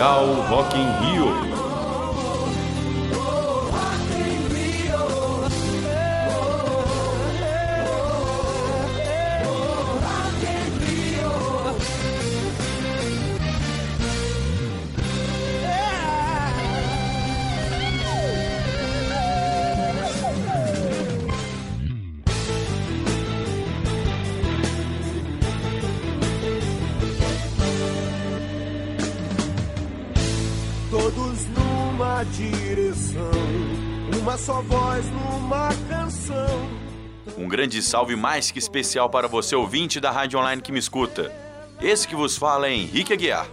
Especial Rock in Rio. Uma só voz numa canção. Um grande salve mais que especial para você ouvinte da rádio online que me escuta. Esse que vos fala é Henrique Aguiar.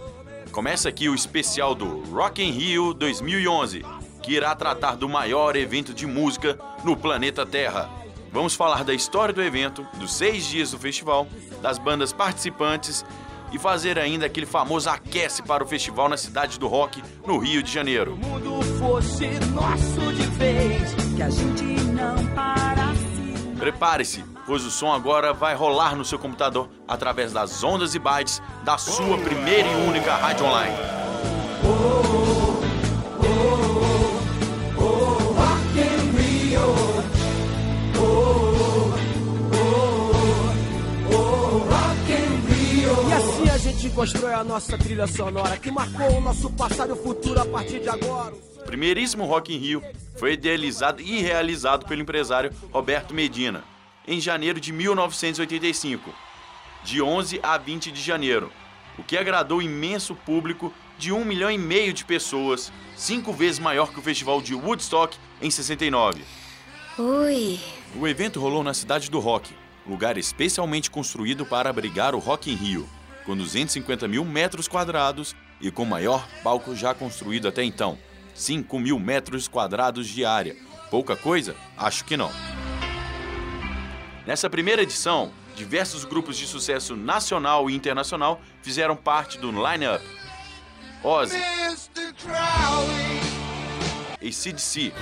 Começa aqui o especial do Rock in Rio 2011, que irá tratar do maior evento de música no planeta Terra. Vamos falar da história do evento, dos seis dias do festival, das bandas participantes e fazer ainda aquele famoso aquece para o festival na cidade do rock, no Rio de Janeiro. Fosse nosso de vez, que a gente não parasse. Prepare-se, pois o som agora vai rolar no seu computador através das ondas e bytes da sua primeira e única rádio online. Assim a gente constrói a nossa trilha sonora que marcou o nosso passado e o futuro a partir de agora. O primeiríssimo Rock in Rio foi idealizado e realizado pelo empresário Roberto Medina em janeiro de 1985, de 11 a 20 de janeiro, o que agradou imenso público de um milhão e meio de pessoas, cinco vezes maior que o festival de Woodstock em 69. Ui, O evento rolou na cidade do Rock, lugar especialmente construído para abrigar o Rock in Rio, com 250 mil metros quadrados e com o maior palco já construído até então, 5 mil metros quadrados de área. Pouca coisa? Acho que não. Nessa primeira edição, diversos grupos de sucesso nacional e internacional fizeram parte do line-up. Ozzy. ACDC,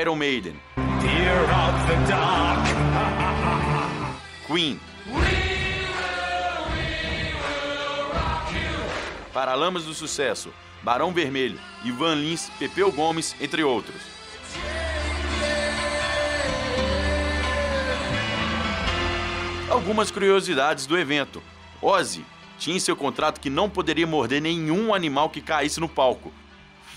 Iron Maiden. Queen. Paralamas do Sucesso, Barão Vermelho, Ivan Lins, Pepeu Gomes, entre outros. Algumas curiosidades do evento. Ozzy tinha em seu contrato que não poderia morder nenhum animal que caísse no palco.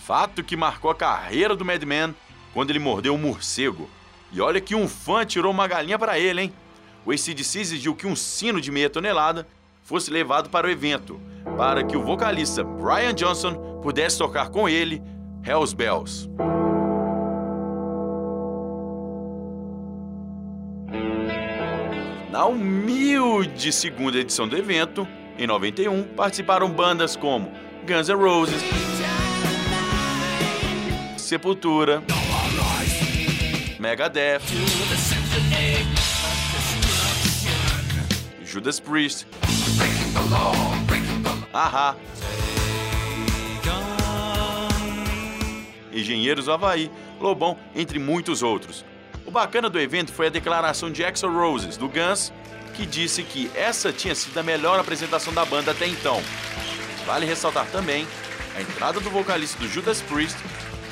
Fato que marcou a carreira do Madman quando ele mordeu um morcego. E olha que um fã tirou uma galinha para ele, hein? O ACDC exigiu que um sino de meia tonelada fosse levado para o evento, para que o vocalista Brian Johnson pudesse tocar com ele Hells Bells. Na humilde segunda edição do evento, em 91, participaram bandas como Guns N' Roses, Sepultura, Megadeth, Judas Priest, Ahá, Engenheiros do Havaí, Lobão, entre muitos outros. O bacana do evento foi a declaração de Axl Roses, do Guns, que disse que essa tinha sido a melhor apresentação da banda até então. Vale ressaltar também a entrada do vocalista do Judas Priest,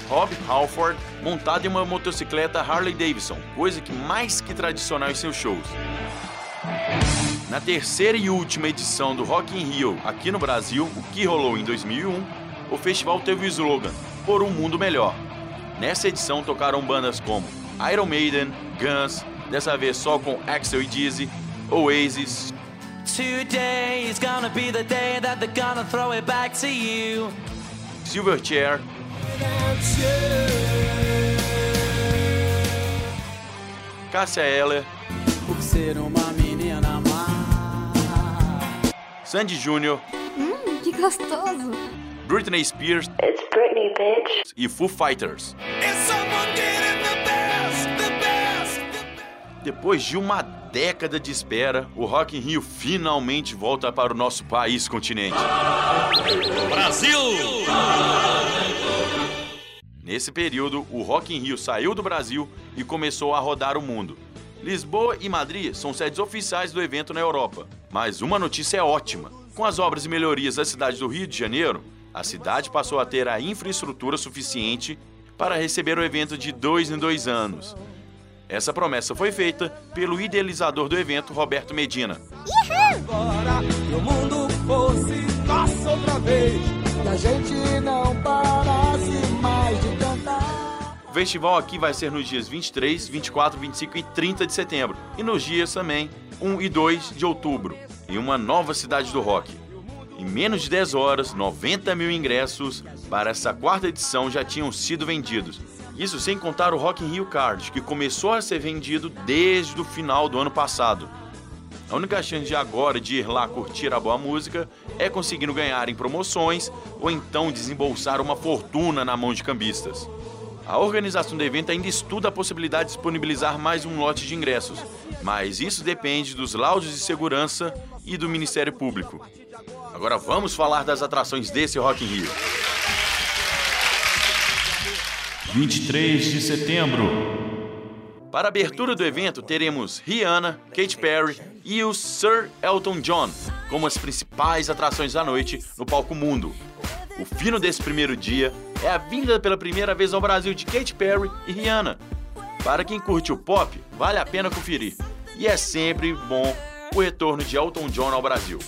Rob Halford, montado em uma motocicleta Harley Davidson, coisa que mais que tradicional em seus shows. Na terceira e última edição do Rock in Rio aqui no Brasil, o que rolou em 2001, o festival teve o slogan Por um Mundo Melhor. Nessa edição tocaram bandas como Iron Maiden, Guns, dessa vez só com Axel e Dizzy, Oasis. Silverchair, Cássia Eller, Por ser uma má. Sandy Jr., hum, que gostoso. Britney Spears It's Britney, bitch. e Foo Fighters. Depois de uma década de espera, o Rock in Rio finalmente volta para o nosso país continente. Brasil! Nesse período, o Rock in Rio saiu do Brasil e começou a rodar o mundo. Lisboa e Madrid são sedes oficiais do evento na Europa. Mas uma notícia é ótima. Com as obras e melhorias da cidade do Rio de Janeiro, a cidade passou a ter a infraestrutura suficiente para receber o evento de dois em dois anos. Essa promessa foi feita pelo idealizador do evento, Roberto Medina. Agora O festival aqui vai ser nos dias 23, 24, 25 e 30 de setembro, e nos dias também 1 e 2 de outubro, em uma nova cidade do rock. Em menos de 10 horas, 90 mil ingressos para essa quarta edição já tinham sido vendidos. Isso sem contar o Rock in Rio Card, que começou a ser vendido desde o final do ano passado. A única chance de agora de ir lá curtir a boa música é conseguindo ganhar em promoções ou então desembolsar uma fortuna na mão de cambistas. A organização do evento ainda estuda a possibilidade de disponibilizar mais um lote de ingressos, mas isso depende dos laudos de segurança e do Ministério Público. Agora vamos falar das atrações desse Rock in Rio. 23 de setembro. Para a abertura do evento, teremos Rihanna, Katy Perry e o Sir Elton John como as principais atrações da noite no palco mundo. O fino desse primeiro dia é a vinda pela primeira vez ao Brasil de Katy Perry e Rihanna. Para quem curte o pop, vale a pena conferir. E é sempre bom o retorno de Elton John ao Brasil.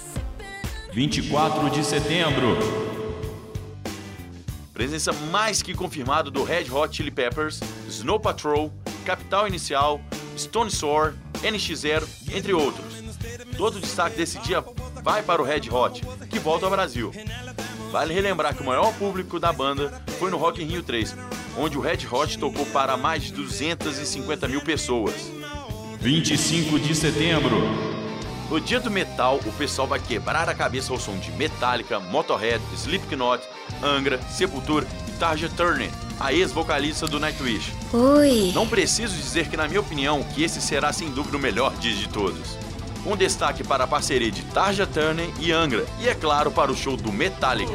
24 de setembro. Presença mais que confirmada do Red Hot Chili Peppers, Snow Patrol, Capital Inicial, Stone Sour, NX0, entre outros. Todo o destaque desse dia vai para o Red Hot, que volta ao Brasil. Vale relembrar que o maior público da banda foi no Rock in Rio 3, onde o Red Hot tocou para mais de 250 mil pessoas. 25 de setembro. No dia do metal, o pessoal vai quebrar a cabeça ao som de Metallica, Motorhead, Slipknot, Angra, Sepultura e Tarja Turner, a ex-vocalista do Nightwish. Oi. Não preciso dizer que, na minha opinião, que esse será sem dúvida o melhor dia de todos. Um destaque para a parceria de Tarja Turner e Angra, e é claro para o show do Metallica.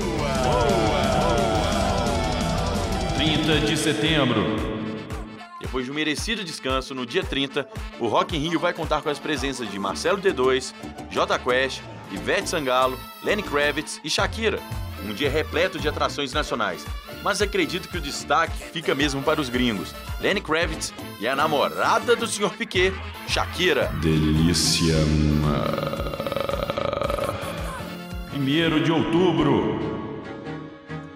30 de setembro. Depois de um merecido descanso, no dia 30, o Rock in Rio vai contar com as presenças de Marcelo D2, J Quest, Ivete Sangalo, Lenny Kravitz e Shakira. Um dia repleto de atrações nacionais. Mas acredito que o destaque fica mesmo para os gringos. Lenny Kravitz e a namorada do Sr. Piquet, Shakira. Delícia. 1 de outubro.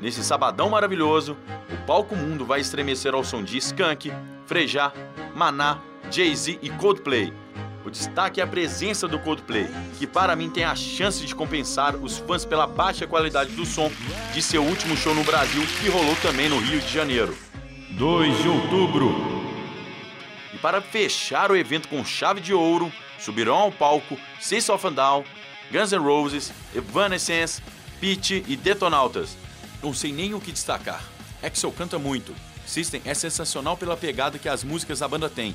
Nesse sabadão maravilhoso, o palco mundo vai estremecer ao som de Skank, Frejá, Maná, Jay-Z e Coldplay. O destaque é a presença do Coldplay, que para mim tem a chance de compensar os fãs pela baixa qualidade do som de seu último show no Brasil, que rolou também no Rio de Janeiro. 2 de outubro. E para fechar o evento com chave de ouro, subirão ao palco System of a Down, Guns N' Roses, Evanescence, Pitch e Detonautas. Não sei nem o que destacar. Axel canta muito. System é sensacional pela pegada que as músicas da banda têm.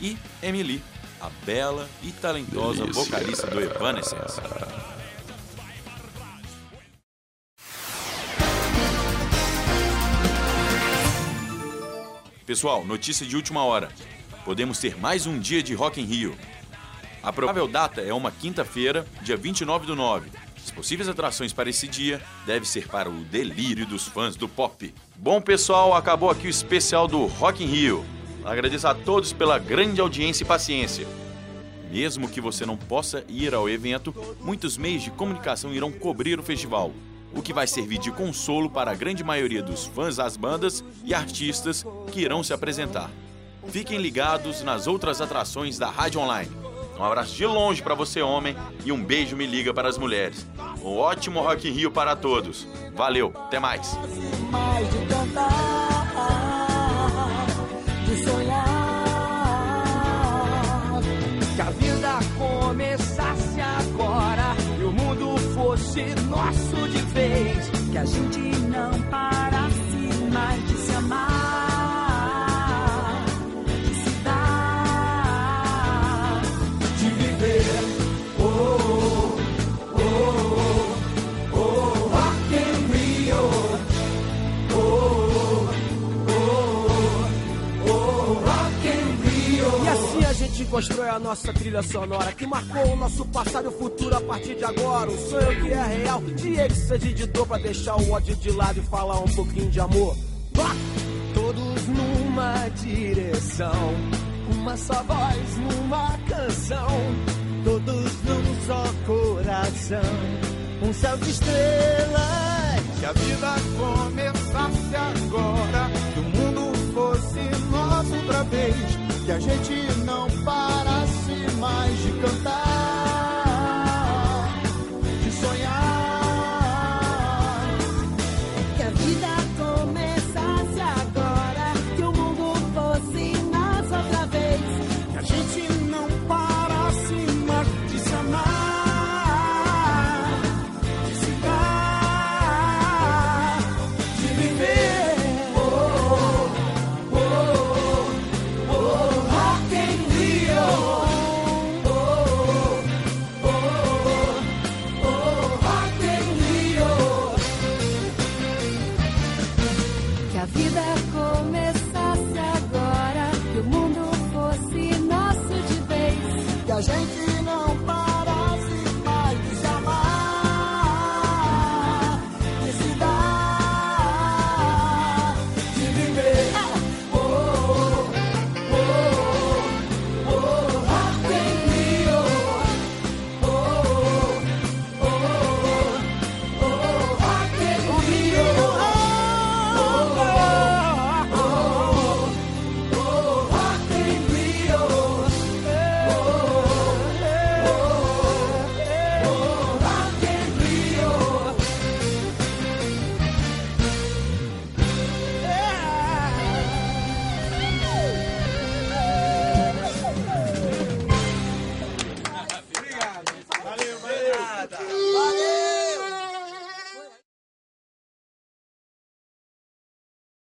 E Emily, a bela e talentosa Delícia. vocalista do Evanescence. Pessoal, notícia de última hora. Podemos ter mais um dia de Rock in Rio. A provável data é uma quinta-feira, dia 29 do 9. As possíveis atrações para esse dia devem ser para o delírio dos fãs do pop. Bom, pessoal, acabou aqui o especial do Rock in Rio. Agradeço a todos pela grande audiência e paciência. Mesmo que você não possa ir ao evento, muitos meios de comunicação irão cobrir o festival, o que vai servir de consolo para a grande maioria dos fãs das bandas e artistas que irão se apresentar. Fiquem ligados nas outras atrações da Rádio Online. Um abraço de longe para você, homem, e um beijo me liga para as mulheres. Um ótimo Rock in Rio para todos. Valeu, até mais. Vez. Constrói a nossa trilha sonora, que marcou o nosso passado e o futuro a partir de agora. Um sonho que é real, de êxtase de dor pra deixar o ódio de lado e falar um pouquinho de amor. Rock! Todos numa direção, uma só voz numa canção, todos num só coração, um céu de estrelas. Se a vida começasse agora, que o mundo fosse nosso outra vez, que a gente não parasse mais de cantar, de sonhar. Que a vida